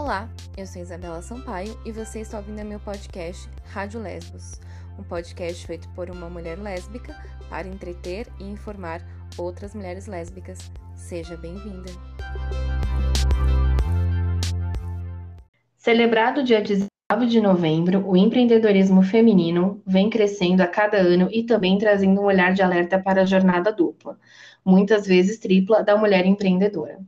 Olá, eu sou Isabela Sampaio e você está ouvindo meu podcast Rádio Lesbos, um podcast feito por uma mulher lésbica para entreter e informar outras mulheres lésbicas. Seja bem-vinda! Celebrado dia 19 de novembro, o empreendedorismo feminino vem crescendo a cada ano e também trazendo um olhar de alerta para a jornada dupla, muitas vezes tripla, da mulher empreendedora.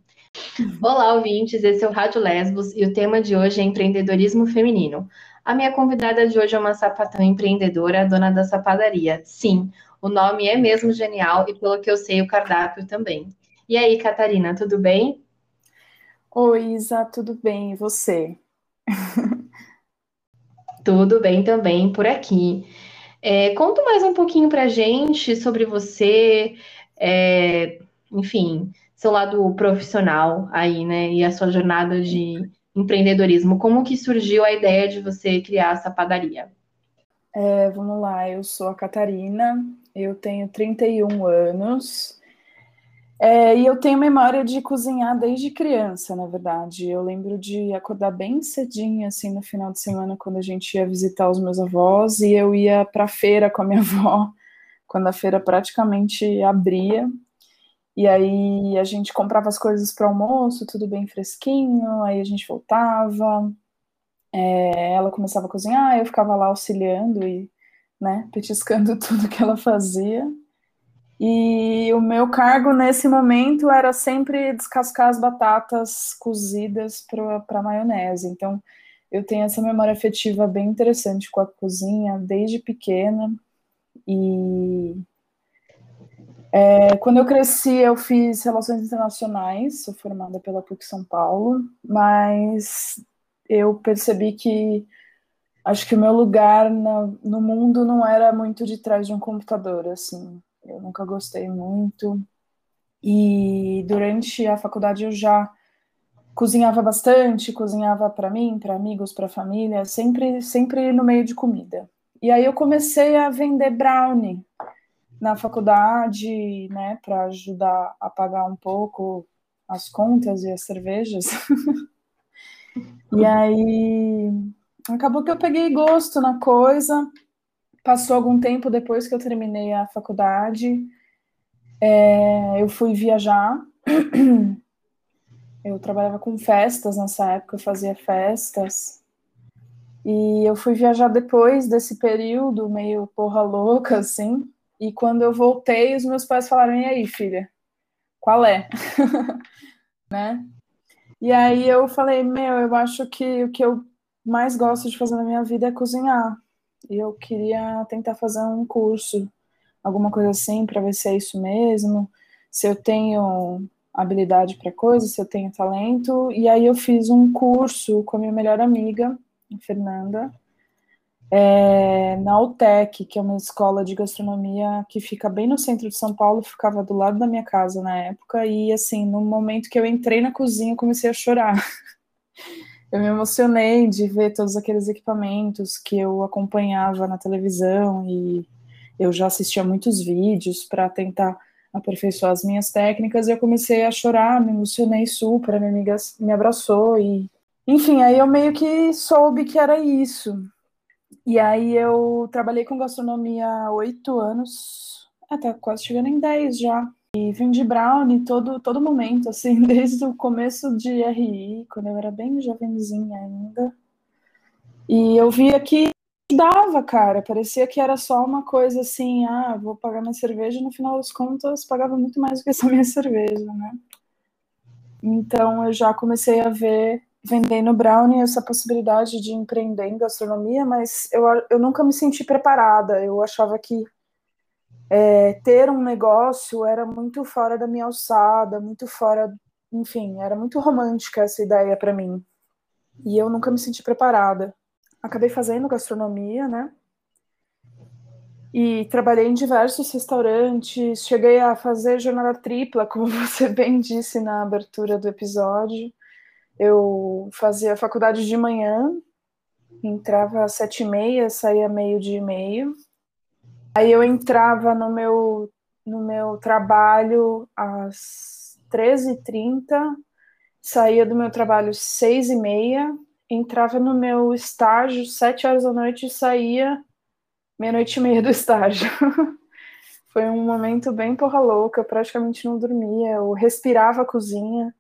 Olá, ouvintes, esse é o Rádio Lesbos e o tema de hoje é empreendedorismo feminino. A minha convidada de hoje é uma sapatão empreendedora, dona da sapadaria. Sim, o nome é mesmo genial e, pelo que eu sei, o cardápio também. E aí, Catarina, tudo bem? Oi, Isa, tudo bem? E você? tudo bem também por aqui. É, conta mais um pouquinho pra gente sobre você, é, enfim, seu lado profissional aí, né? E a sua jornada de empreendedorismo. Como que surgiu a ideia de você criar essa padaria? É, vamos lá, eu sou a Catarina, eu tenho 31 anos é, e eu tenho memória de cozinhar desde criança, na verdade. Eu lembro de acordar bem cedinho, assim, no final de semana, quando a gente ia visitar os meus avós, e eu ia para a feira com a minha avó, quando a feira praticamente abria. E aí a gente comprava as coisas para almoço, tudo bem fresquinho, aí a gente voltava, é, ela começava a cozinhar, eu ficava lá auxiliando e, né, petiscando tudo que ela fazia. E o meu cargo nesse momento era sempre descascar as batatas cozidas para maionese. Então, eu tenho essa memória afetiva bem interessante com a cozinha desde pequena. E é, quando eu cresci, eu fiz Relações Internacionais, sou formada pela PUC São Paulo, mas eu percebi que acho que o meu lugar no, mundo não era muito de trás de um computador, assim. Eu nunca gostei muito. E durante a faculdade eu já cozinhava bastante, cozinhava para mim, para amigos, para família, sempre sempre no meio de comida. E aí eu comecei a vender brownie na faculdade, né, para ajudar a pagar um pouco as contas e as cervejas. e aí acabou que eu peguei gosto na coisa. Passou algum tempo depois que eu terminei a faculdade, é, eu fui viajar. Eu trabalhava com festas nessa época, eu fazia festas. E eu fui viajar depois desse período meio porra louca, assim. E quando eu voltei, os meus pais falaram: e aí, filha, qual é? né? E aí eu falei: meu, eu acho que o que eu mais gosto de fazer na minha vida é cozinhar. E eu queria tentar fazer um curso, alguma coisa assim, para ver se é isso mesmo, se eu tenho habilidade para coisa, se eu tenho talento. E aí eu fiz um curso com a minha melhor amiga, Fernanda, é, na UTEC, que é uma escola de gastronomia que fica bem no centro de São Paulo, ficava do lado da minha casa na época, e assim, no momento que eu entrei na cozinha, comecei a chorar. Eu me emocionei de ver todos aqueles equipamentos que eu acompanhava na televisão e eu já assistia muitos vídeos para tentar aperfeiçoar as minhas técnicas e eu comecei a chorar, me emocionei super, minha amiga me abraçou e enfim, aí eu meio que soube que era isso. E aí eu trabalhei com gastronomia há oito anos, até quase chegando em dez já. E vim de brownie todo, todo momento, assim, desde o começo de RI, quando eu era bem jovenzinha ainda. E eu via que dava, cara. Parecia que era só uma coisa assim, ah, vou pagar minha cerveja, no final das contas pagava muito mais do que essa minha cerveja, né? Então eu já comecei a ver vendendo brownie essa possibilidade de empreender em gastronomia, mas eu, eu nunca me senti preparada. Eu achava que é, ter um negócio era muito fora da minha alçada, muito fora, enfim, era muito romântica essa ideia para mim. E eu nunca me senti preparada. Acabei fazendo gastronomia, né? E trabalhei em diversos restaurantes, cheguei a fazer jornada tripla, como você bem disse na abertura do episódio. Eu fazia faculdade de manhã, entrava às sete e meia, saía meio dia e meio. Aí eu entrava no meu, no meu trabalho às 13h30 saía do meu trabalho seis e meia, entrava no meu estágio sete horas da noite e saía meia-noite e meia do estágio. Foi um momento bem porra louca, eu praticamente não dormia, eu respirava a cozinha.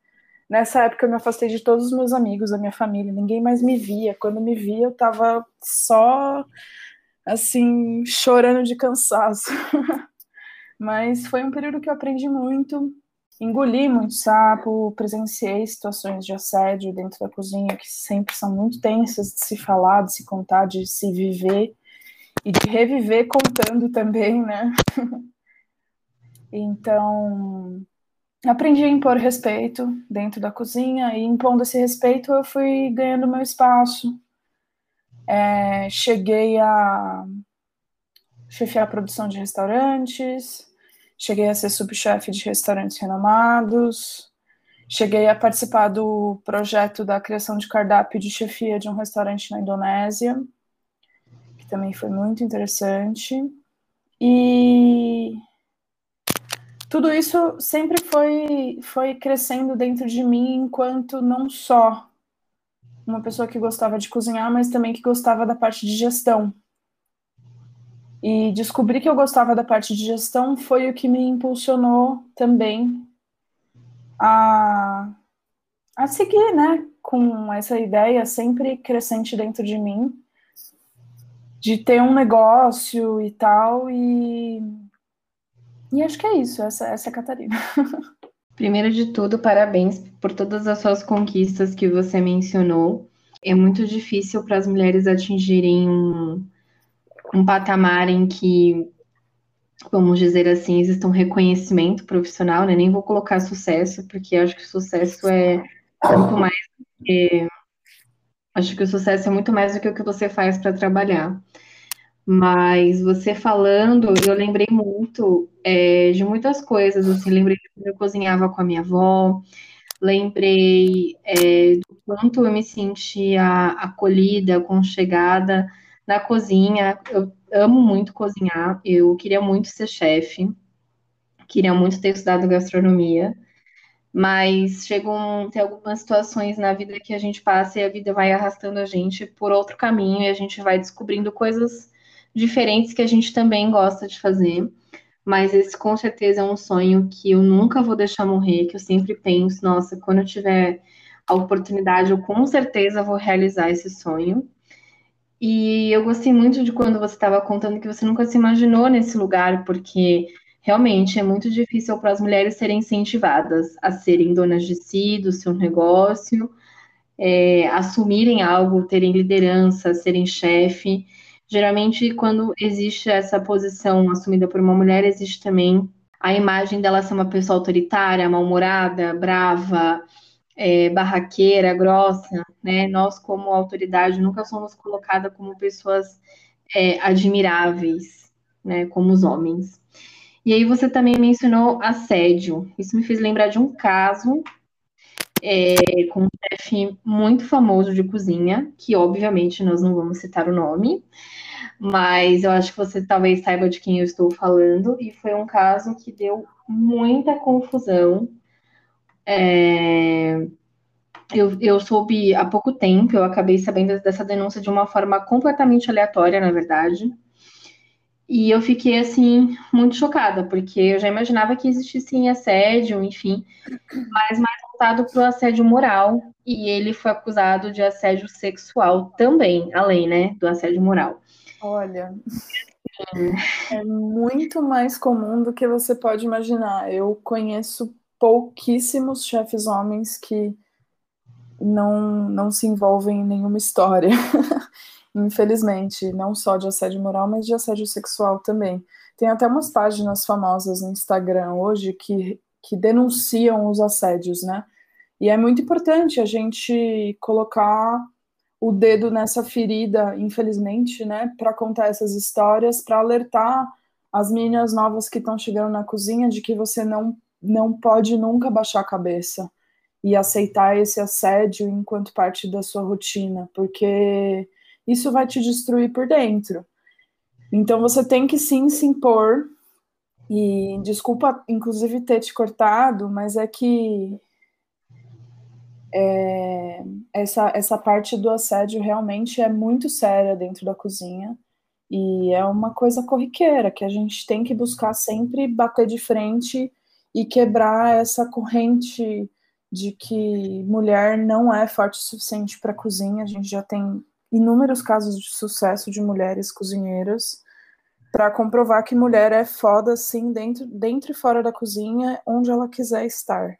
Nessa época eu me afastei de todos os meus amigos, da minha família, ninguém mais me via. Quando me via, eu tava só assim, chorando de cansaço. Mas foi um período que eu aprendi muito, engoli muito sapo, presenciei situações de assédio dentro da cozinha que sempre são muito tensas de se falar, de se contar, de se viver e de reviver contando também, né? então, aprendi a impor respeito dentro da cozinha e impondo esse respeito eu fui ganhando meu espaço. É, cheguei a chefiar a produção de restaurantes, cheguei a ser subchefe de restaurantes renomados, cheguei a participar do projeto da criação de cardápio de chefia de um restaurante na Indonésia, que também foi muito interessante. E tudo isso sempre foi, foi crescendo dentro de mim enquanto não só uma pessoa que gostava de cozinhar, mas também que gostava da parte de gestão. E descobrir que eu gostava da parte de gestão foi o que me impulsionou também a, a seguir, né, com essa ideia sempre crescente dentro de mim, de ter um negócio e tal, e, e acho que é isso, essa, essa é a Catarina. Primeiro de tudo, parabéns por todas as suas conquistas que você mencionou. É muito difícil para as mulheres atingirem um, um patamar em que, vamos dizer assim, existe um reconhecimento profissional, né? Nem vou colocar sucesso, porque acho que sucesso é muito mais. Acho que o sucesso é muito mais do que o que você faz para trabalhar. Mas você falando, eu lembrei muito é, de muitas coisas, assim, lembrei de quando eu cozinhava com a minha avó, lembrei é, do quanto eu me sentia acolhida, aconchegada na cozinha. Eu amo muito cozinhar, eu queria muito ser chefe, queria muito ter estudado gastronomia, mas chegam tem algumas situações na vida que a gente passa e a vida vai arrastando a gente por outro caminho e a gente vai descobrindo coisas diferentes que a gente também gosta de fazer. Mas esse com certeza é um sonho que eu nunca vou deixar morrer, que eu sempre penso, nossa, quando eu tiver a oportunidade, eu com certeza vou realizar esse sonho. E eu gostei muito de quando você estava contando que você nunca se imaginou nesse lugar, porque realmente é muito difícil para as mulheres serem incentivadas a serem donas de si, do seu negócio, é, assumirem algo, terem liderança, serem chefe. Geralmente, quando existe essa posição assumida por uma mulher, existe também a imagem dela ser uma pessoa autoritária, mal-humorada, brava, é, barraqueira, grossa, né? Nós, como autoridade, nunca somos colocadas como pessoas é, admiráveis, né? Como os homens. E aí você também mencionou assédio. Isso me fez lembrar de um caso é, com um chefe muito famoso de cozinha, que obviamente nós não vamos citar o nome, mas eu acho que você talvez saiba de quem eu estou falando, e foi um caso que deu muita confusão é, eu, eu soube há pouco tempo, eu acabei sabendo dessa denúncia de uma forma completamente aleatória, na verdade. E eu fiquei, assim, muito chocada, porque eu já imaginava que existisse assédio, enfim, mas mais voltado para o assédio moral. E ele foi acusado de assédio sexual também, além, né, do assédio moral. Olha, é muito mais comum do que você pode imaginar. Eu conheço pouquíssimos chefes homens que não, não se envolvem em nenhuma história. Infelizmente, não só de assédio moral, mas de assédio sexual também. Tem até umas páginas famosas no Instagram hoje que, que denunciam os assédios, né? E é muito importante a gente colocar o dedo nessa ferida, infelizmente, né, para contar essas histórias, para alertar as meninas novas que estão chegando na cozinha de que você não não pode nunca baixar a cabeça e aceitar esse assédio enquanto parte da sua rotina, porque isso vai te destruir por dentro. Então você tem que sim se impor. E desculpa, inclusive, ter te cortado, mas é que é, essa, essa parte do assédio realmente é muito séria dentro da cozinha e é uma coisa corriqueira que a gente tem que buscar sempre bater de frente e quebrar essa corrente de que mulher não é forte o suficiente para cozinha. A gente já tem inúmeros casos de sucesso de mulheres cozinheiras para comprovar que mulher é foda assim dentro, dentro e fora da cozinha, onde ela quiser estar.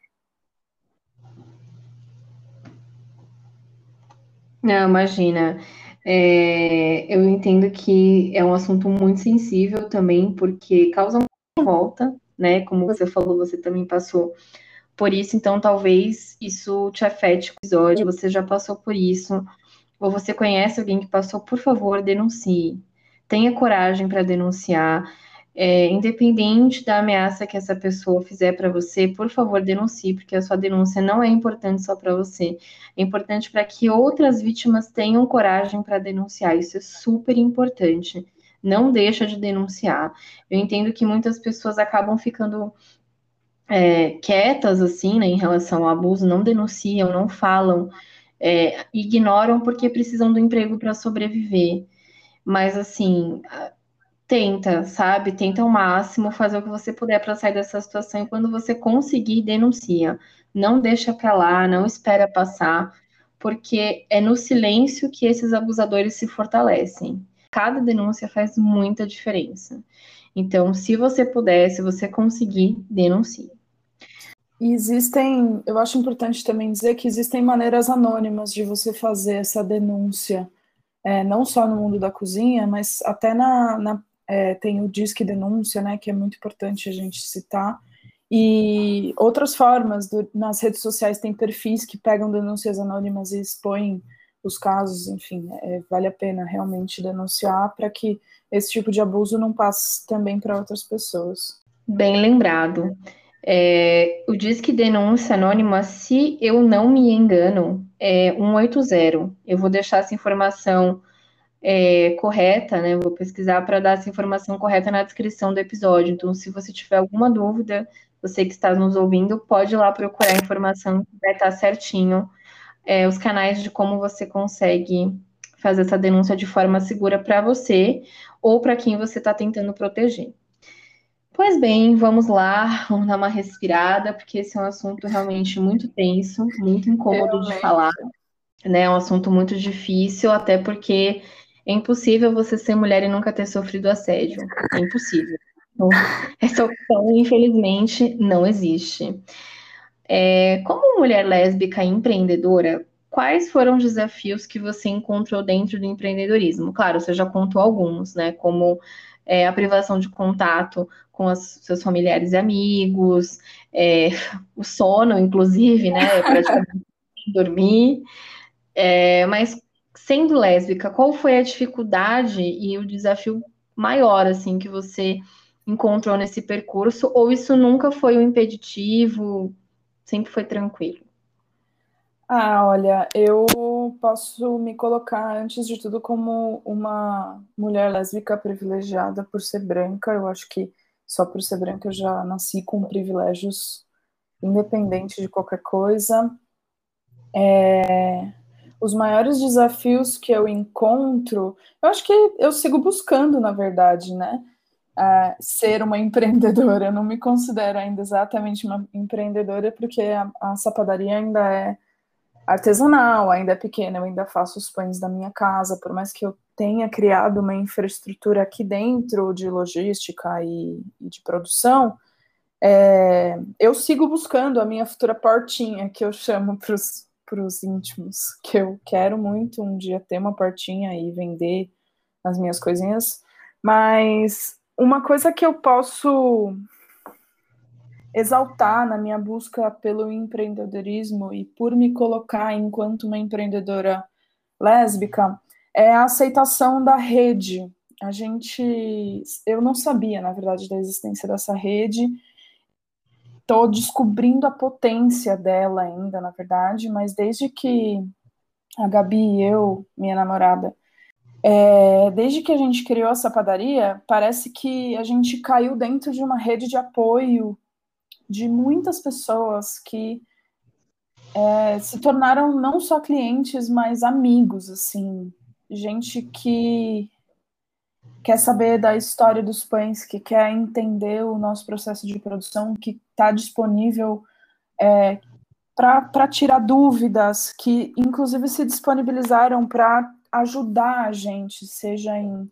Não, imagina. É, eu entendo que é um assunto muito sensível também, porque causa uma volta, né? Como você falou, você também passou por isso, então talvez isso te afete o episódio, você já passou por isso, ou você conhece alguém que passou, por favor, denuncie. Tenha coragem para denunciar. É, independente da ameaça que essa pessoa fizer para você, por favor, denuncie, porque a sua denúncia não é importante só para você, é importante para que outras vítimas tenham coragem para denunciar. Isso é super importante. Não deixa de denunciar. Eu entendo que muitas pessoas acabam ficando é, quietas assim, né, em relação ao abuso, não denunciam, não falam, é, ignoram porque precisam do emprego para sobreviver. Mas assim, tenta, sabe? Tenta ao máximo fazer o que você puder para sair dessa situação e quando você conseguir, denuncia. Não deixa para lá, não espera passar, porque é no silêncio que esses abusadores se fortalecem. Cada denúncia faz muita diferença. Então, se você puder, se você conseguir, denuncie. E existem, eu acho importante também dizer que existem maneiras anônimas de você fazer essa denúncia, é, não só no mundo da cozinha, mas até na, na é, tem o Disque Denúncia, né, que é muito importante a gente citar, e outras formas, do, nas redes sociais tem perfis que pegam denúncias anônimas e expõem os casos, enfim, é, vale a pena realmente denunciar para que esse tipo de abuso não passe também para outras pessoas. Bem lembrado. É, o Disque Denúncia Anônima, se eu não me engano, é 180. Eu vou deixar essa informação é, correta, né? Vou pesquisar para dar essa informação correta na descrição do episódio. Então, se você tiver alguma dúvida, você que está nos ouvindo, pode ir lá procurar a informação que vai estar certinho. É, os canais de como você consegue fazer essa denúncia de forma segura para você ou para quem você está tentando proteger. Pois bem, vamos lá, vamos dar uma respirada, porque esse é um assunto realmente muito tenso, muito incômodo de falar, né? É um assunto muito difícil, até porque é impossível você ser mulher e nunca ter sofrido assédio. É impossível. Então, essa opção, infelizmente, não existe. É, como mulher lésbica e empreendedora, quais foram os desafios que você encontrou dentro do empreendedorismo? Claro, você já contou alguns, né? Como é, a privação de contato com os seus familiares e amigos, é, o sono, inclusive, né? Praticamente dormir. É, mas sendo lésbica, qual foi a dificuldade e o desafio maior, assim, que você encontrou nesse percurso? Ou isso nunca foi um impeditivo? Sempre foi tranquilo? Ah, olha, eu posso me colocar, antes de tudo, como uma mulher lésbica privilegiada por ser branca. Eu acho que só por ser branca eu já nasci com privilégios, independente de qualquer coisa. É, os maiores desafios que eu encontro, eu acho que eu sigo buscando, na verdade, né? Uh, ser uma empreendedora. Eu não me considero ainda exatamente uma empreendedora, porque a, a sapadaria ainda é artesanal, ainda é pequena, eu ainda faço os pães da minha casa, por mais que eu tenha criado uma infraestrutura aqui dentro de logística e, de produção, é, eu sigo buscando a minha futura portinha, que eu chamo para os íntimos, que eu quero muito um dia ter uma portinha e vender as minhas coisinhas, mas uma coisa que eu posso exaltar na minha busca pelo empreendedorismo e por me colocar enquanto uma empreendedora lésbica é a aceitação da rede. A gente, eu não sabia, na verdade, da existência dessa rede Estou descobrindo a potência dela ainda, na verdade, mas desde que a Gabi e eu, minha namorada, é, desde que a gente criou essa padaria, parece que a gente caiu dentro de uma rede de apoio de muitas pessoas que é, se tornaram não só clientes, mas amigos, assim, gente que quer saber da história dos pães, que quer entender o nosso processo de produção, que está disponível é, para tirar dúvidas, que inclusive se disponibilizaram para ajudar a gente, seja em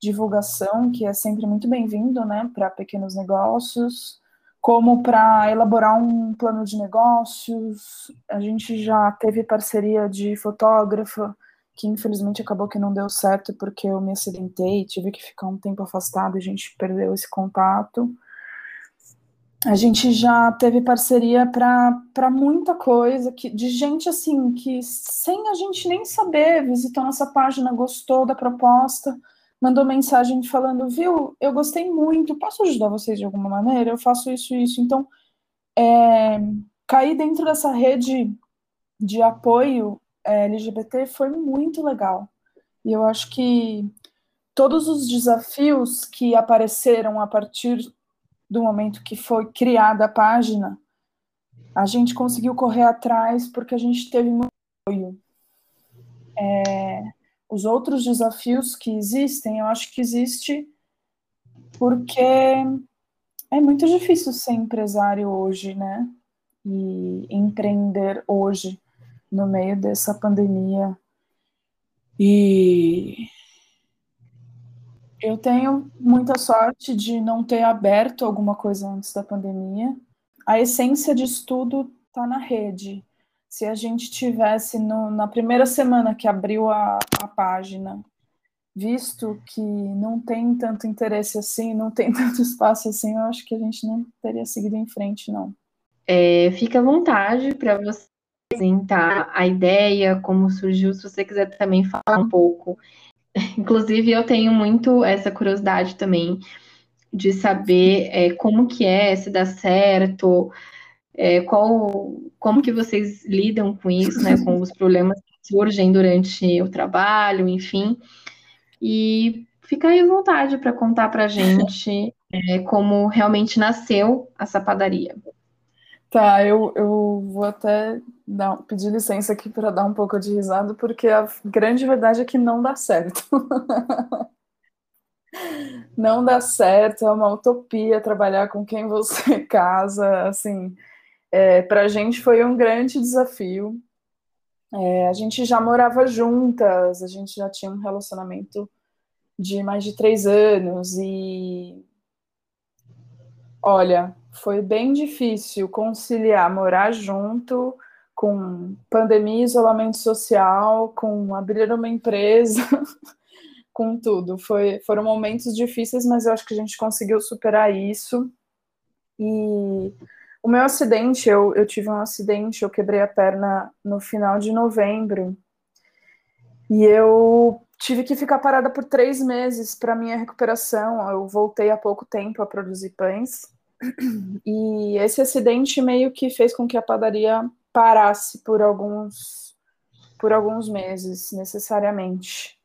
divulgação, que é sempre muito bem-vindo, né, para pequenos negócios, como para elaborar um plano de negócios. A gente já teve parceria de fotógrafa, que infelizmente acabou que não deu certo porque eu me acidentei, tive que ficar um tempo afastado a gente perdeu esse contato. A gente já teve parceria para muita coisa, que, de gente assim, que sem a gente nem saber, visitou nossa página, gostou da proposta, mandou mensagem falando, viu, eu gostei muito, posso ajudar vocês de alguma maneira? Eu faço isso e isso. Então, é, cair dentro dessa rede de apoio é, LGBT foi muito legal. E eu acho que todos os desafios que apareceram a partir do momento que foi criada a página, a gente conseguiu correr atrás porque a gente teve muito apoio. É, os outros desafios que existem, eu acho que existe porque é muito difícil ser empresário hoje, né? E empreender hoje no meio dessa pandemia. E eu tenho muita sorte de não ter aberto alguma coisa antes da pandemia. A essência de estudo está na rede. Se a gente tivesse no, na primeira semana que abriu a, a página, visto que não tem tanto interesse assim, não tem tanto espaço assim, eu acho que a gente não teria seguido em frente, não. É, fica à vontade para você apresentar a ideia, como surgiu, se você quiser também falar um pouco. Inclusive, eu tenho muito essa curiosidade também de saber é, como que é, se dá certo, é, qual, como que vocês lidam com isso, né, com os problemas que surgem durante o trabalho, enfim. E fica aí à vontade para contar para a gente é, como realmente nasceu essa padaria. Tá, eu, eu vou até dar, pedir licença aqui para dar um pouco de risada, porque a grande verdade é que não dá certo. não dá certo, é uma utopia trabalhar com quem você casa, assim, é, para a gente foi um grande desafio. É, a gente já morava juntas, a gente já tinha um relacionamento de mais de três anos e olha, foi bem difícil conciliar morar junto com pandemia, isolamento social, com abrir uma empresa, com tudo. Foi, foram momentos difíceis, mas eu acho que a gente conseguiu superar isso. E o meu acidente, eu, eu tive um acidente, eu quebrei a perna no final de novembro. E eu tive que ficar parada por três meses para minha recuperação. Eu voltei há pouco tempo a produzir pães. E esse acidente meio que fez com que a padaria parasse por alguns por alguns meses, necessariamente.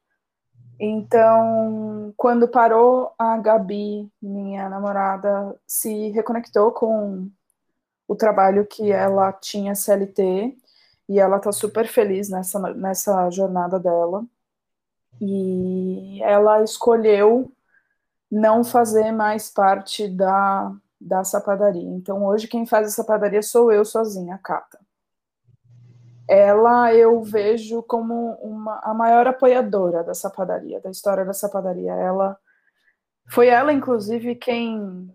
Então, quando parou, a Gabi, minha namorada, se reconectou com o trabalho que ela tinha CLT e ela tá super feliz nessa, nessa jornada dela. E ela escolheu não fazer mais parte da da sapadaria. Então, hoje quem faz a sapadaria sou eu sozinha, a Cata. Ela eu vejo como uma, a maior apoiadora da sapadaria, da história da sapadaria. Ela foi ela, inclusive, quem,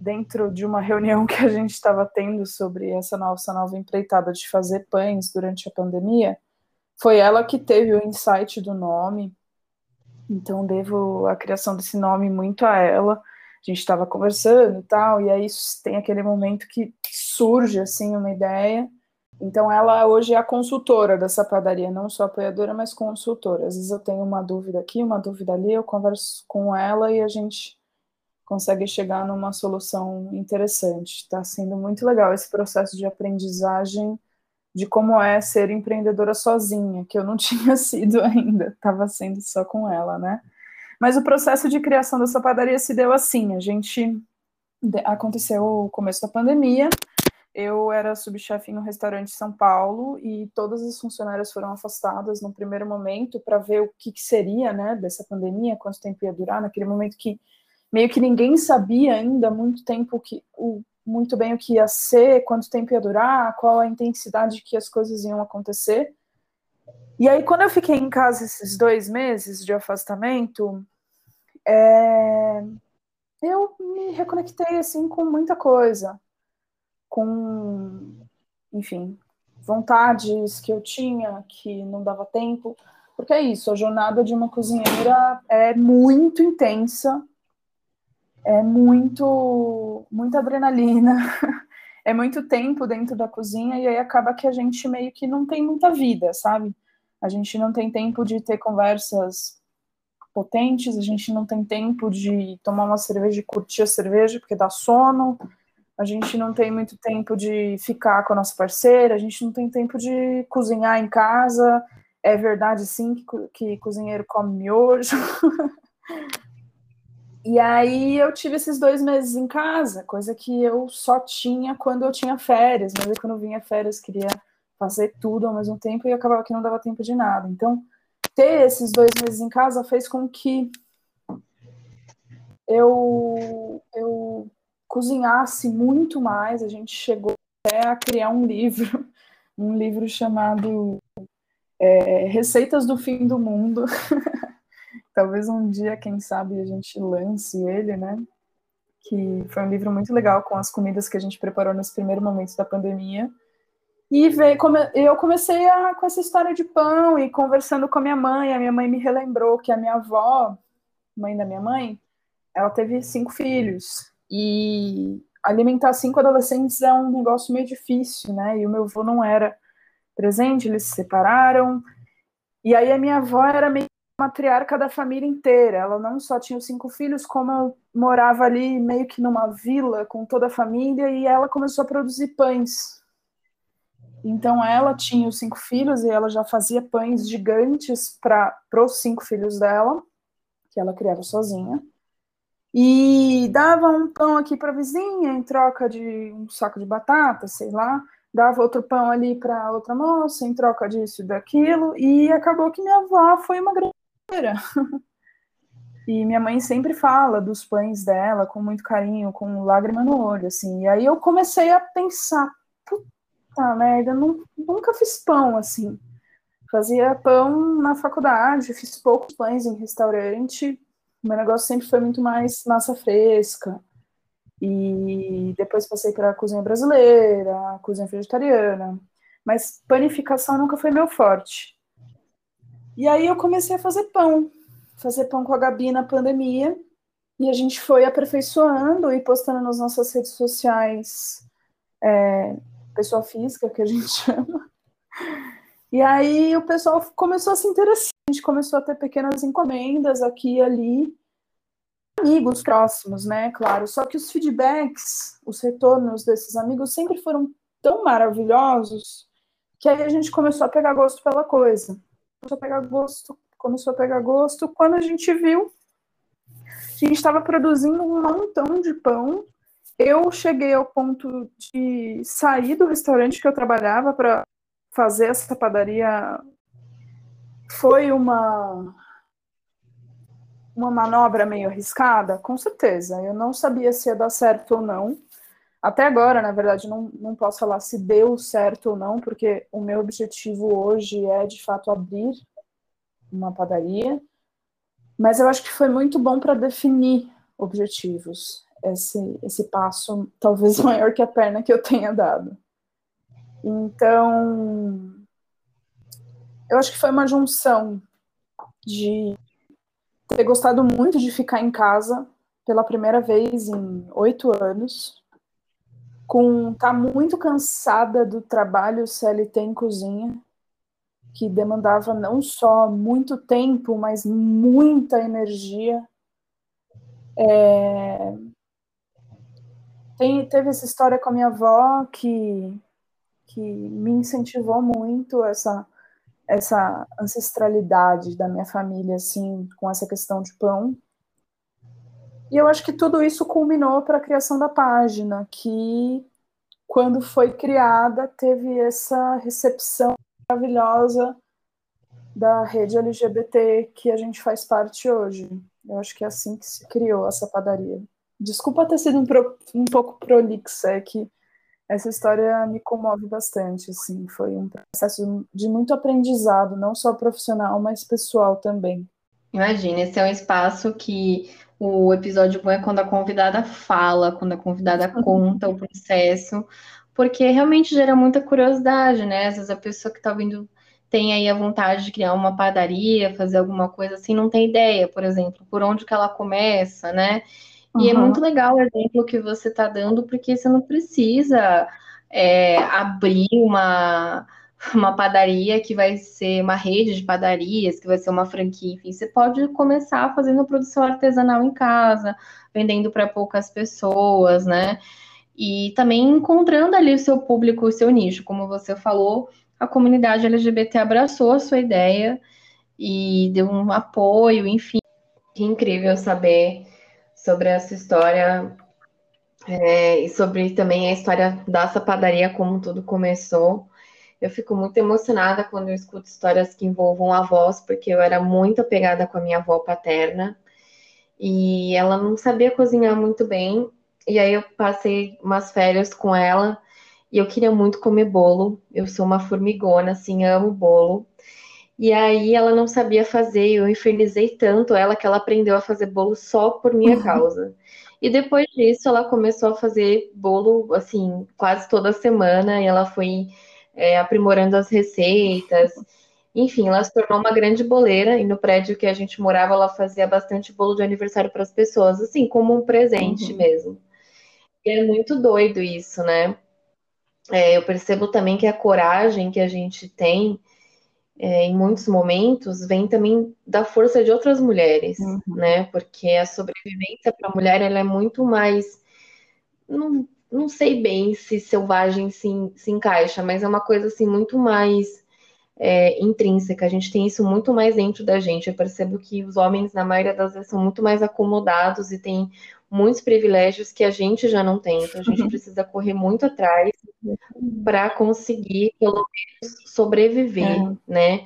dentro de uma reunião que a gente estava tendo sobre essa nossa nova empreitada de fazer pães durante a pandemia, foi ela que teve o insight do nome. Então, devo a criação desse nome muito a ela a gente estava conversando e tal, e aí tem aquele momento que surge assim uma ideia. Então ela hoje é a consultora dessa padaria, não só apoiadora, mas consultora. Às vezes eu tenho uma dúvida aqui, uma dúvida ali, eu converso com ela e a gente consegue chegar numa solução interessante. Está sendo muito legal esse processo de aprendizagem de como é ser empreendedora sozinha, que eu não tinha sido ainda, estava sendo só com ela, né? Mas o processo de criação dessa padaria se deu assim: a gente aconteceu o começo da pandemia, eu era subchefe um restaurante São Paulo e todas as funcionárias foram afastadas no primeiro momento para ver o que, que, seria, né, dessa pandemia, quanto tempo ia durar, naquele momento que meio que ninguém sabia ainda muito tempo que o muito bem o que ia ser, quanto tempo ia durar, qual a intensidade que as coisas iam acontecer. E aí, quando eu fiquei em casa esses dois meses de afastamento, é... eu me reconectei assim com muita coisa com, enfim, vontades que eu tinha que não dava tempo. Porque é isso, a jornada de uma cozinheira é muito intensa, é muito, muita adrenalina, é muito tempo dentro da cozinha e aí acaba que a gente meio que não tem muita vida, sabe? A gente não tem tempo de ter conversas potentes, a gente não tem tempo de tomar uma cerveja e curtir a cerveja porque dá sono, a gente não tem muito tempo de ficar com a nossa parceira, a gente não tem tempo de cozinhar em casa. É verdade, sim, que, que cozinheiro come miojo. e aí eu tive esses dois meses em casa, coisa que eu só tinha quando eu tinha férias, mas eu, quando eu vinha férias queria fazer tudo ao mesmo tempo e acabava que não dava tempo de nada. Então, ter esses dois meses em casa fez com que eu, eu cozinhasse muito mais. A gente chegou até a criar um livro, um livro chamado é, Receitas do Fim do Mundo. Talvez um dia, quem sabe, a gente lance ele, né? Que foi um livro muito legal com as comidas que a gente preparou nesse primeiro momento da pandemia. E veio, eu comecei a, com essa história de pão e conversando com a minha mãe. A minha mãe me relembrou que a minha avó, mãe da minha mãe, ela teve cinco filhos. E alimentar cinco adolescentes é um negócio meio difícil, né? E o meu avô não era presente, eles se separaram. E aí a minha avó era meio matriarca da família inteira. Ela não só tinha os cinco filhos, como morava ali meio que numa vila com toda a família e ela começou a produzir pães. Então ela tinha os cinco filhos e ela já fazia pães gigantes para os cinco filhos dela, que ela criava sozinha e dava um pão aqui para a vizinha em troca de um saco de batata, sei lá, dava outro pão ali para outra moça em troca disso e daquilo, e acabou que minha avó foi uma e minha mãe sempre fala dos pães dela com muito carinho, com lágrima no olho, assim. E aí eu comecei a pensar, puta merda, não, nunca fiz pão assim. Fazia pão na faculdade, fiz poucos pães em restaurante, meu negócio sempre foi muito mais massa fresca. E depois passei para a cozinha brasileira, cozinha vegetariana. Mas panificação nunca foi meu forte. E aí eu comecei a fazer pão. Fazer pão com a Gabi na pandemia. E a gente foi aperfeiçoando e postando nas nossas redes sociais, é, pessoa física, que a gente chama. E aí o pessoal começou a se interessar a gente começou a ter pequenas encomendas aqui e ali, amigos próximos, né? Claro. Só que os feedbacks, os retornos desses amigos sempre foram tão maravilhosos que aí a gente começou a pegar gosto pela coisa. Começou a pegar gosto, começou a pegar gosto quando a gente viu a gente estava produzindo um montão de pão. Eu cheguei ao ponto de sair do restaurante que eu trabalhava para fazer essa padaria foi uma uma manobra meio arriscada? Com certeza. Eu não sabia se ia dar certo ou não. Até agora, na verdade, não, não posso falar se deu certo ou não, porque o meu objetivo hoje é, de fato, abrir uma padaria. Mas eu acho que foi muito bom para definir objetivos. Esse, esse passo, talvez maior que a perna que eu tenha dado. Então, eu acho que foi uma junção de ter gostado muito de ficar em casa pela primeira vez em oito anos, com tá muito cansada do trabalho CLT em cozinha, que demandava não só muito tempo, mas muita energia. É... Tem, teve essa história com a minha avó que, que me incentivou muito essa essa ancestralidade da minha família, assim, com essa questão de pão. E eu acho que tudo isso culminou para a criação da página, que quando foi criada, teve essa recepção maravilhosa da rede LGBT que a gente faz parte hoje. Eu acho que é assim que se criou essa padaria. Desculpa ter sido um, pro, um pouco prolixa, é que essa história me comove bastante, assim, foi um processo de muito aprendizado, não só profissional, mas pessoal também. Imagina, esse é um espaço que o episódio bom é quando a convidada fala, quando a convidada conta o processo, porque realmente gera muita curiosidade, né? Às vezes a pessoa que está vindo tem aí a vontade de criar uma padaria, fazer alguma coisa assim, não tem ideia, por exemplo, por onde que ela começa, né? E uhum. é muito legal o exemplo que você está dando, porque você não precisa é, abrir uma, uma padaria que vai ser uma rede de padarias, que vai ser uma franquia, enfim, você pode começar fazendo produção artesanal em casa, vendendo para poucas pessoas, né? E também encontrando ali o seu público, o seu nicho, como você falou, a comunidade LGBT abraçou a sua ideia e deu um apoio, enfim. Que incrível saber sobre essa história é, e sobre também a história dessa padaria, como tudo começou. Eu fico muito emocionada quando eu escuto histórias que envolvam avós, porque eu era muito apegada com a minha avó paterna e ela não sabia cozinhar muito bem. E aí eu passei umas férias com ela e eu queria muito comer bolo. Eu sou uma formigona, assim, amo bolo. E aí ela não sabia fazer, eu infernizei tanto ela que ela aprendeu a fazer bolo só por minha uhum. causa. E depois disso ela começou a fazer bolo, assim, quase toda semana, e ela foi é, aprimorando as receitas. Enfim, ela se tornou uma grande boleira, e no prédio que a gente morava, ela fazia bastante bolo de aniversário para as pessoas, assim, como um presente uhum. mesmo. E é muito doido isso, né? é, eu percebo também que a coragem que a gente tem é, em muitos momentos vem também da força de outras mulheres, uhum. né? Porque a sobrevivência para a mulher ela é muito mais. Não, não sei bem se selvagem se, se encaixa, mas é uma coisa assim muito mais é, intrínseca. A gente tem isso muito mais dentro da gente. Eu percebo que os homens, na maioria das vezes, são muito mais acomodados e têm muitos privilégios que a gente já não tem. Então a gente uhum. precisa correr muito atrás para conseguir, pelo menos, sobreviver, é. né?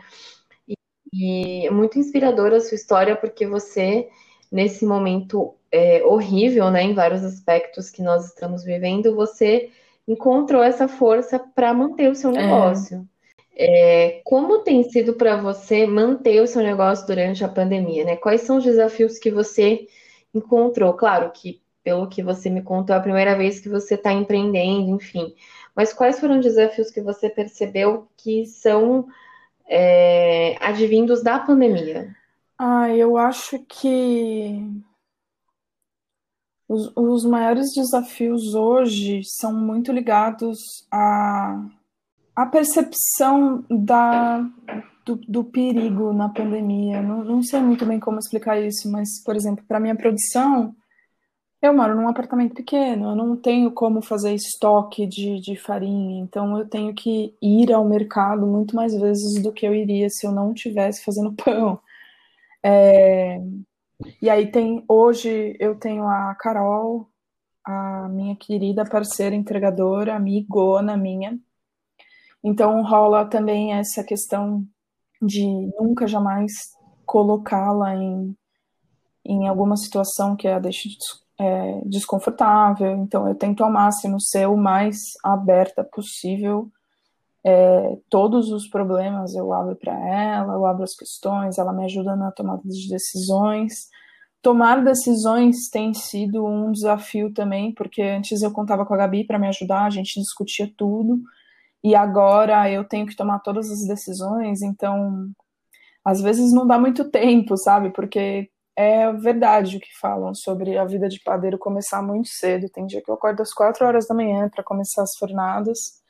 E, e, é muito inspiradora a sua história, porque você, nesse momento é, horrível, né, em vários aspectos que nós estamos vivendo, você encontrou essa força para manter o seu é. negócio. É. como tem sido para você manter o seu negócio durante a pandemia, né? Quais são os desafios que você encontrou? Claro que, pelo que você me contou, é a primeira vez que você está empreendendo, enfim. Mas quais foram os desafios que você percebeu que são é, advindos da pandemia? Ah, eu acho que os, os maiores desafios hoje são muito ligados à, à percepção da, do, do perigo na pandemia. Não, não sei muito bem como explicar isso, mas, por exemplo, para minha produção, eu moro num apartamento pequeno, eu não tenho como fazer estoque de, de farinha, então eu tenho que ir ao mercado muito mais vezes do que eu iria se eu não estivesse fazendo pão. É, e aí tem, hoje eu tenho a Carol, a minha querida parceira entregadora, amigona minha. Então rola também essa questão de nunca jamais colocá-la em, em alguma situação que a deixe é, desconfortável. Então, eu tento ao máximo ser o mais aberta possível. É, todos os problemas eu abro para ela, eu abro as questões, ela me ajuda na tomada de decisões. Tomar decisões tem sido um desafio também, porque antes eu contava com a Gabi para me ajudar, a gente discutia tudo, e agora eu tenho que tomar todas as decisões, então às vezes não dá muito tempo, sabe? Porque é verdade o que falam sobre a vida de padeiro começar muito cedo. Tem dia que eu acordo às quatro horas da manhã para começar as fornadas.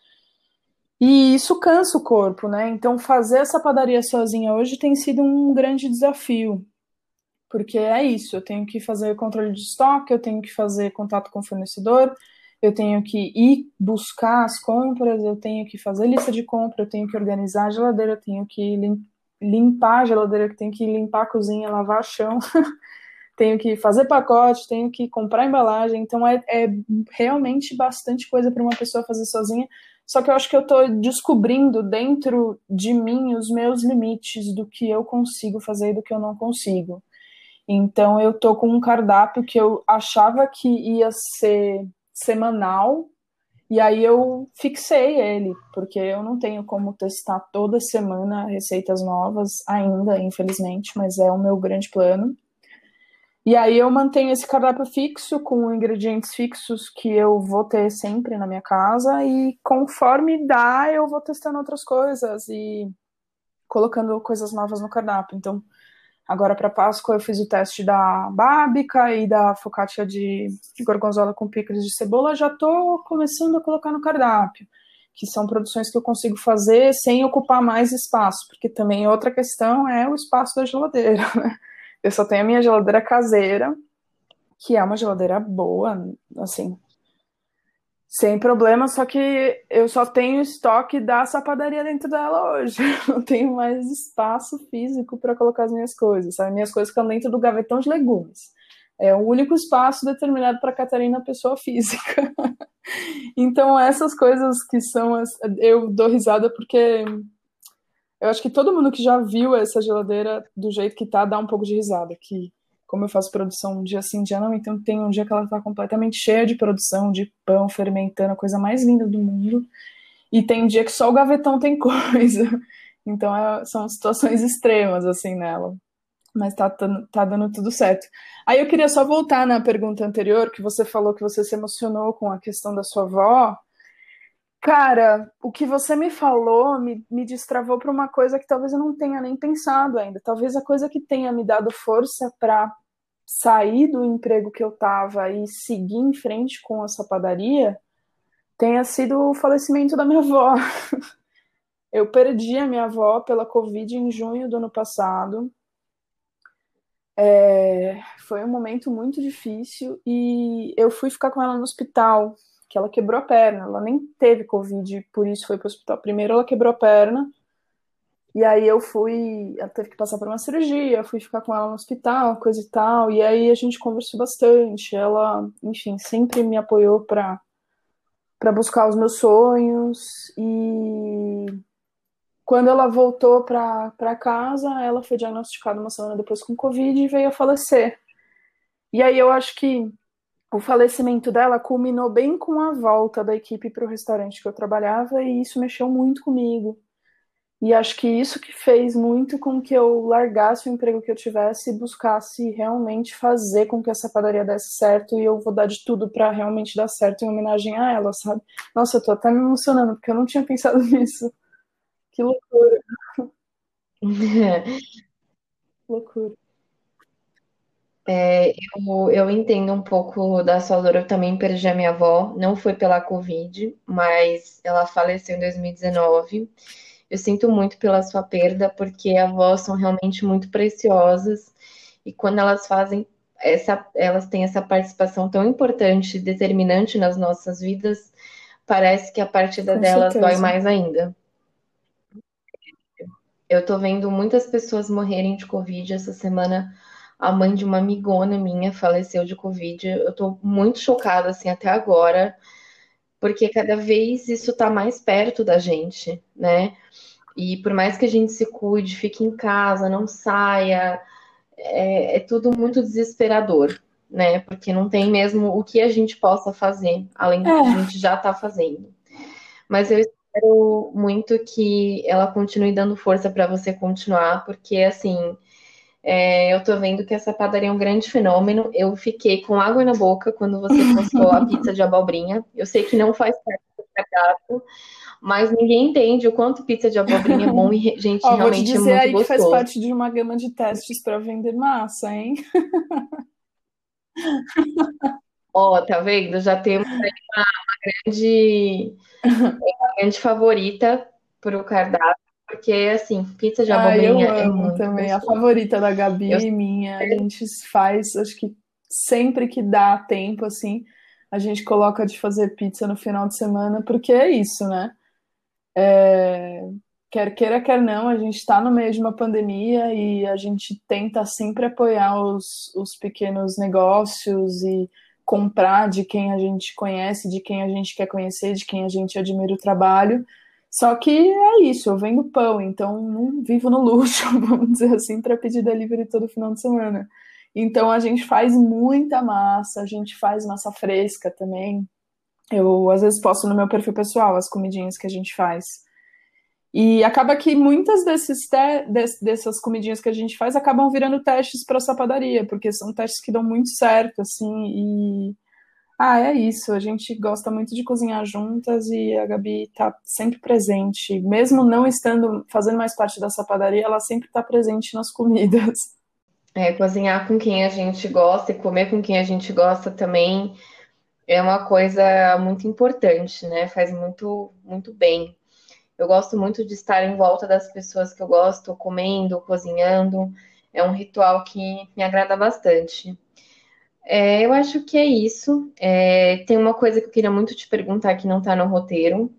E isso cansa o corpo, né? Então, fazer essa padaria sozinha hoje tem sido um grande desafio. Porque é isso, eu tenho que fazer controle de estoque, eu tenho que fazer contato com o fornecedor, eu tenho que ir buscar as compras, eu tenho que fazer lista de compra, eu tenho que organizar a geladeira, eu tenho que limpar a geladeira, que tem que limpar a cozinha, lavar o chão. tenho que fazer pacote, tenho que comprar embalagem, então é, é realmente bastante coisa para uma pessoa fazer sozinha. Só que eu acho que eu estou descobrindo dentro de mim os meus limites do que eu consigo fazer e do que eu não consigo. Então eu tô com um cardápio que eu achava que ia ser semanal, e aí eu fixei ele, porque eu não tenho como testar toda semana receitas novas ainda, infelizmente, mas é o meu grande plano. E aí eu mantenho esse cardápio fixo com ingredientes fixos que eu vou ter sempre na minha casa e conforme dá eu vou testando outras coisas e colocando coisas novas no cardápio. Então, agora para Páscoa eu fiz o teste da bábica e da focaccia de gorgonzola com picles de cebola, já tô começando a colocar no cardápio, que são produções que eu consigo fazer sem ocupar mais espaço, porque também outra questão é o espaço da geladeira, né? Eu só tenho a minha geladeira caseira, que é uma geladeira boa, assim, sem problema, só que eu só tenho estoque da sapadaria dentro dela hoje. Não tenho mais espaço físico para colocar as minhas coisas, sabe? Minhas coisas ficam dentro do gavetão de legumes. É o único espaço determinado para Catarina, pessoa física. então, essas coisas que são. As... Eu dou risada porque eu acho que todo mundo que já viu essa geladeira do jeito que tá dá um pouco de risada. Que, como eu faço produção um dia sim, um dia não, então tem um dia que ela tá completamente cheia de produção, de pão, fermentando, a coisa mais linda do mundo. E tem um dia que só o gavetão tem coisa. Então é, são situações extremas, assim, nela. Mas tá, tá dando tudo certo. Aí eu queria só voltar na pergunta anterior, que você falou que você se emocionou com a questão da sua avó. Cara, o que você me falou me, me destravou para uma coisa que talvez eu não tenha nem pensado ainda. Talvez a coisa que tenha me dado força para sair do emprego que eu estava e seguir em frente com essa padaria tenha sido o falecimento da minha avó. Eu perdi a minha avó pela Covid em junho do ano passado. É, foi um momento muito difícil e eu fui ficar com ela no hospital que ela quebrou a perna. Ela nem teve Covid, por isso foi para o hospital. Primeiro ela quebrou a perna, e aí eu fui, ela teve que passar por uma cirurgia, fui ficar com ela no hospital, coisa e tal. E aí a gente conversou bastante. Ela, enfim, sempre me apoiou para para buscar os meus sonhos e quando ela voltou para casa, ela foi diagnosticada uma semana depois com Covid e veio a falecer. E aí eu acho que o falecimento dela culminou bem com a volta da equipe para o restaurante que eu trabalhava e isso mexeu muito comigo. E acho que isso que fez muito com que eu largasse o emprego que eu tivesse e buscasse realmente fazer com que essa padaria desse certo e eu vou dar de tudo para realmente dar certo em homenagem a ela, sabe? Nossa, eu tô até me emocionando porque eu não tinha pensado nisso. Que loucura. loucura. É, eu, eu entendo um pouco da sua dor. Eu também perdi a minha avó. Não foi pela Covid, mas ela faleceu em 2019. Eu sinto muito pela sua perda, porque avós são realmente muito preciosas. E quando elas fazem essa, elas têm essa participação tão importante, determinante nas nossas vidas, parece que a partida Com delas certeza. dói mais ainda. Eu tô vendo muitas pessoas morrerem de Covid essa semana a mãe de uma amigona minha faleceu de Covid. Eu tô muito chocada, assim, até agora, porque cada vez isso tá mais perto da gente, né? E por mais que a gente se cuide, fique em casa, não saia, é, é tudo muito desesperador, né? Porque não tem mesmo o que a gente possa fazer, além do é. que a gente já tá fazendo. Mas eu espero muito que ela continue dando força para você continuar, porque assim é, eu tô vendo que essa padaria é um grande fenômeno. Eu fiquei com água na boca quando você postou a pizza de abobrinha. Eu sei que não faz parte do cardápio, mas ninguém entende o quanto pizza de abobrinha é bom e, gente, Ó, realmente vou te dizer é muito aí gostoso. que faz parte de uma gama de testes para vender massa, hein? Ó, tá vendo? Já temos uma, uma grande, uma grande favorita para o cardápio. Porque, assim, pizza de abobrinha ah, eu é amo muito também. gostoso. A favorita da Gabi eu... e minha. A gente faz, acho que sempre que dá tempo, assim, a gente coloca de fazer pizza no final de semana, porque é isso, né? É... quer queira, quer não, a gente está no meio de uma pandemia e a gente tenta sempre apoiar os, os pequenos negócios e comprar de quem a gente conhece, de quem a gente quer conhecer, de quem a gente admira o trabalho. Só que é isso, eu vendo pão, então não vivo no luxo, vamos dizer assim, para pedir delivery todo final de semana. Então a gente faz muita massa, a gente faz massa fresca também. Eu às vezes posto no meu perfil pessoal as comidinhas que a gente faz. E acaba que muitas desses dessas comidinhas que a gente faz acabam virando testes para essa padaria, porque são testes que dão muito certo, assim, e ah, é isso. A gente gosta muito de cozinhar juntas e a Gabi tá sempre presente, mesmo não estando fazendo mais parte dessa padaria, ela sempre está presente nas comidas. É, cozinhar com quem a gente gosta e comer com quem a gente gosta também é uma coisa muito importante, né? Faz muito, muito bem. Eu gosto muito de estar em volta das pessoas que eu gosto, comendo, cozinhando. É um ritual que me agrada bastante. É, eu acho que é isso. É, tem uma coisa que eu queria muito te perguntar que não está no roteiro,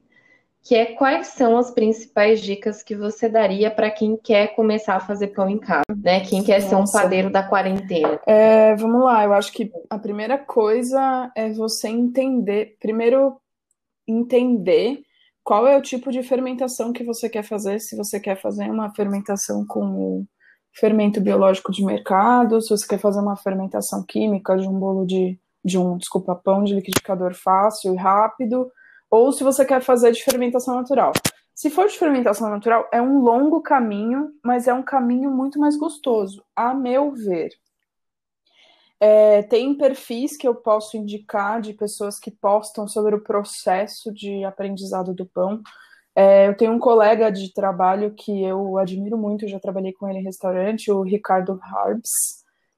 que é quais são as principais dicas que você daria para quem quer começar a fazer pão em casa, né? Quem quer Nossa. ser um padeiro da quarentena. É, vamos lá, eu acho que a primeira coisa é você entender, primeiro entender qual é o tipo de fermentação que você quer fazer, se você quer fazer uma fermentação com fermento biológico de mercado, se você quer fazer uma fermentação química de um bolo de, de um, desculpa, pão de liquidificador fácil e rápido, ou se você quer fazer de fermentação natural. Se for de fermentação natural, é um longo caminho, mas é um caminho muito mais gostoso, a meu ver. É, tem perfis que eu posso indicar de pessoas que postam sobre o processo de aprendizado do pão. É, eu tenho um colega de trabalho que eu admiro muito, já trabalhei com ele em restaurante, o Ricardo Harbs,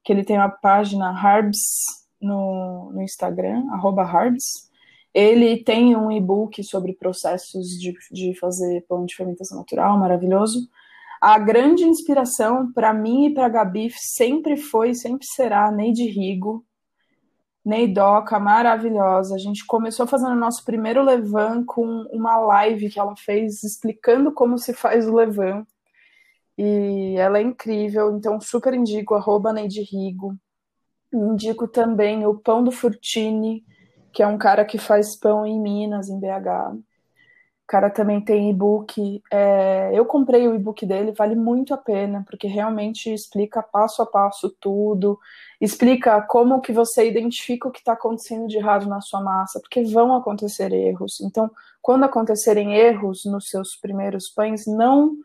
que ele tem uma página Harbs no, no Instagram, arroba Harbs. Ele tem um e-book sobre processos de, de fazer pão de fermentação natural, maravilhoso. A grande inspiração para mim e para Gabi sempre foi, sempre será Neide Rigo. Neidoca, maravilhosa. A gente começou fazendo o nosso primeiro levan com uma live que ela fez explicando como se faz o levan. E ela é incrível, então super indico, arroba Neide Rigo. Indico também o Pão do Furtini, que é um cara que faz pão em Minas, em BH cara também tem e-book. É, eu comprei o e-book dele, vale muito a pena, porque realmente explica passo a passo tudo, explica como que você identifica o que está acontecendo de errado na sua massa, porque vão acontecer erros. Então, quando acontecerem erros nos seus primeiros pães, não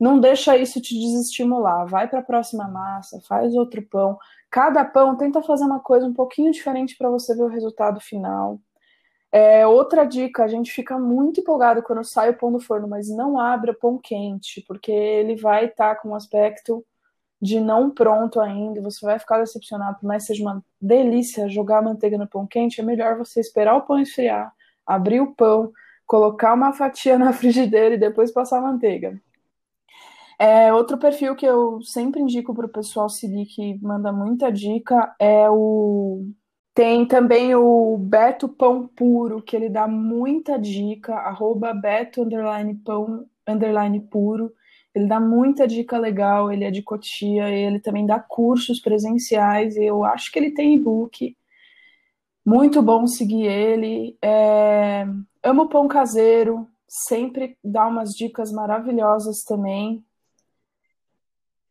não deixa isso te desestimular. Vai para a próxima massa, faz outro pão. Cada pão tenta fazer uma coisa um pouquinho diferente para você ver o resultado final. É, outra dica, a gente fica muito empolgado quando sai o pão do forno, mas não abra pão quente, porque ele vai estar tá com um aspecto de não pronto ainda, você vai ficar decepcionado, por mais que seja uma delícia jogar manteiga no pão quente, é melhor você esperar o pão esfriar, abrir o pão, colocar uma fatia na frigideira e depois passar a manteiga. É, outro perfil que eu sempre indico para o pessoal seguir, que manda muita dica, é o tem também o Beto Pão Puro, que ele dá muita dica, arroba Beto underline pão underline puro. Ele dá muita dica legal, ele é de Cotia, ele também dá cursos presenciais, eu acho que ele tem e-book. Muito bom seguir ele. É... Amo pão caseiro, sempre dá umas dicas maravilhosas também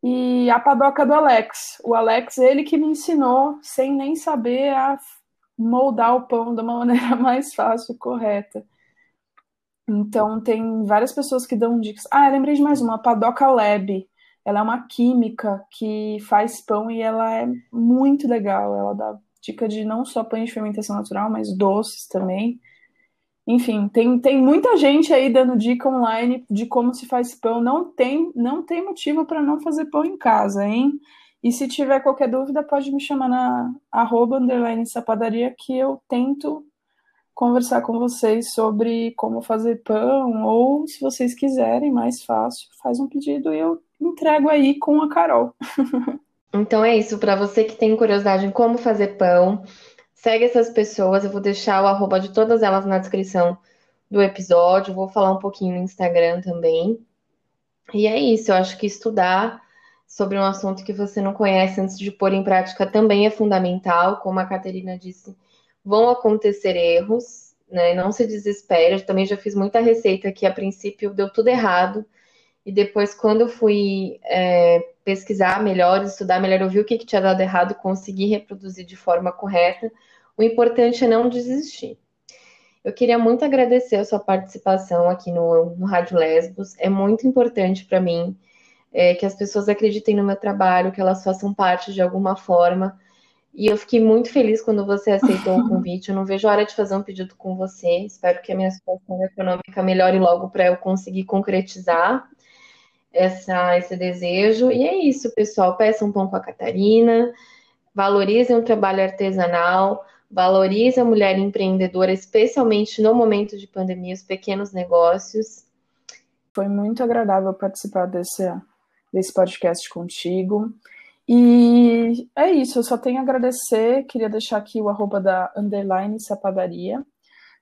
e a padoca do Alex. O Alex, ele que me ensinou, sem nem saber, a moldar o pão de uma maneira mais fácil e correta. Então, tem várias pessoas que dão dicas. Ah, lembrei de mais uma, a Padoca Lab. Ela é uma química que faz pão e ela é muito legal. Ela dá dica de não só pães de fermentação natural, mas doces também. Enfim, tem, tem muita gente aí dando dica online de como se faz pão. Não tem, não tem motivo para não fazer pão em casa, hein? E se tiver qualquer dúvida, pode me chamar na arroba underline sapadaria que eu tento conversar com vocês sobre como fazer pão, ou se vocês quiserem, mais fácil, faz um pedido e eu entrego aí com a Carol. então é isso, para você que tem curiosidade em como fazer pão, Segue essas pessoas, eu vou deixar o arroba de todas elas na descrição do episódio, vou falar um pouquinho no Instagram também. E é isso, eu acho que estudar sobre um assunto que você não conhece antes de pôr em prática também é fundamental, como a Caterina disse, vão acontecer erros, né? Não se desespere. Eu também já fiz muita receita que a princípio deu tudo errado. E depois, quando eu fui é, pesquisar melhor, estudar melhor, eu vi o que, que tinha dado errado consegui reproduzir de forma correta. O importante é não desistir. Eu queria muito agradecer a sua participação aqui no, no Rádio Lesbos. É muito importante para mim é, que as pessoas acreditem no meu trabalho, que elas façam parte de alguma forma. E eu fiquei muito feliz quando você aceitou o convite. Eu não vejo a hora de fazer um pedido com você. Espero que a minha situação econômica melhore logo para eu conseguir concretizar essa, esse desejo. E é isso, pessoal. Peçam um pão com a Catarina, valorizem o trabalho artesanal, valorizem a mulher empreendedora, especialmente no momento de pandemia, os pequenos negócios. Foi muito agradável participar desse, desse podcast contigo. E é isso, eu só tenho a agradecer. Queria deixar aqui o arroba da underline sapadaria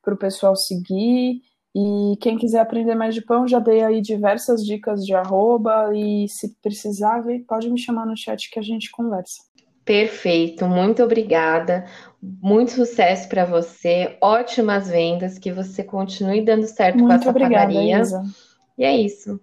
para o pessoal seguir. E quem quiser aprender mais de pão, já dei aí diversas dicas de arroba. E se precisar, pode me chamar no chat que a gente conversa. Perfeito, muito obrigada. Muito sucesso para você, ótimas vendas, que você continue dando certo muito com essa obrigada, padaria. Isa. E é isso.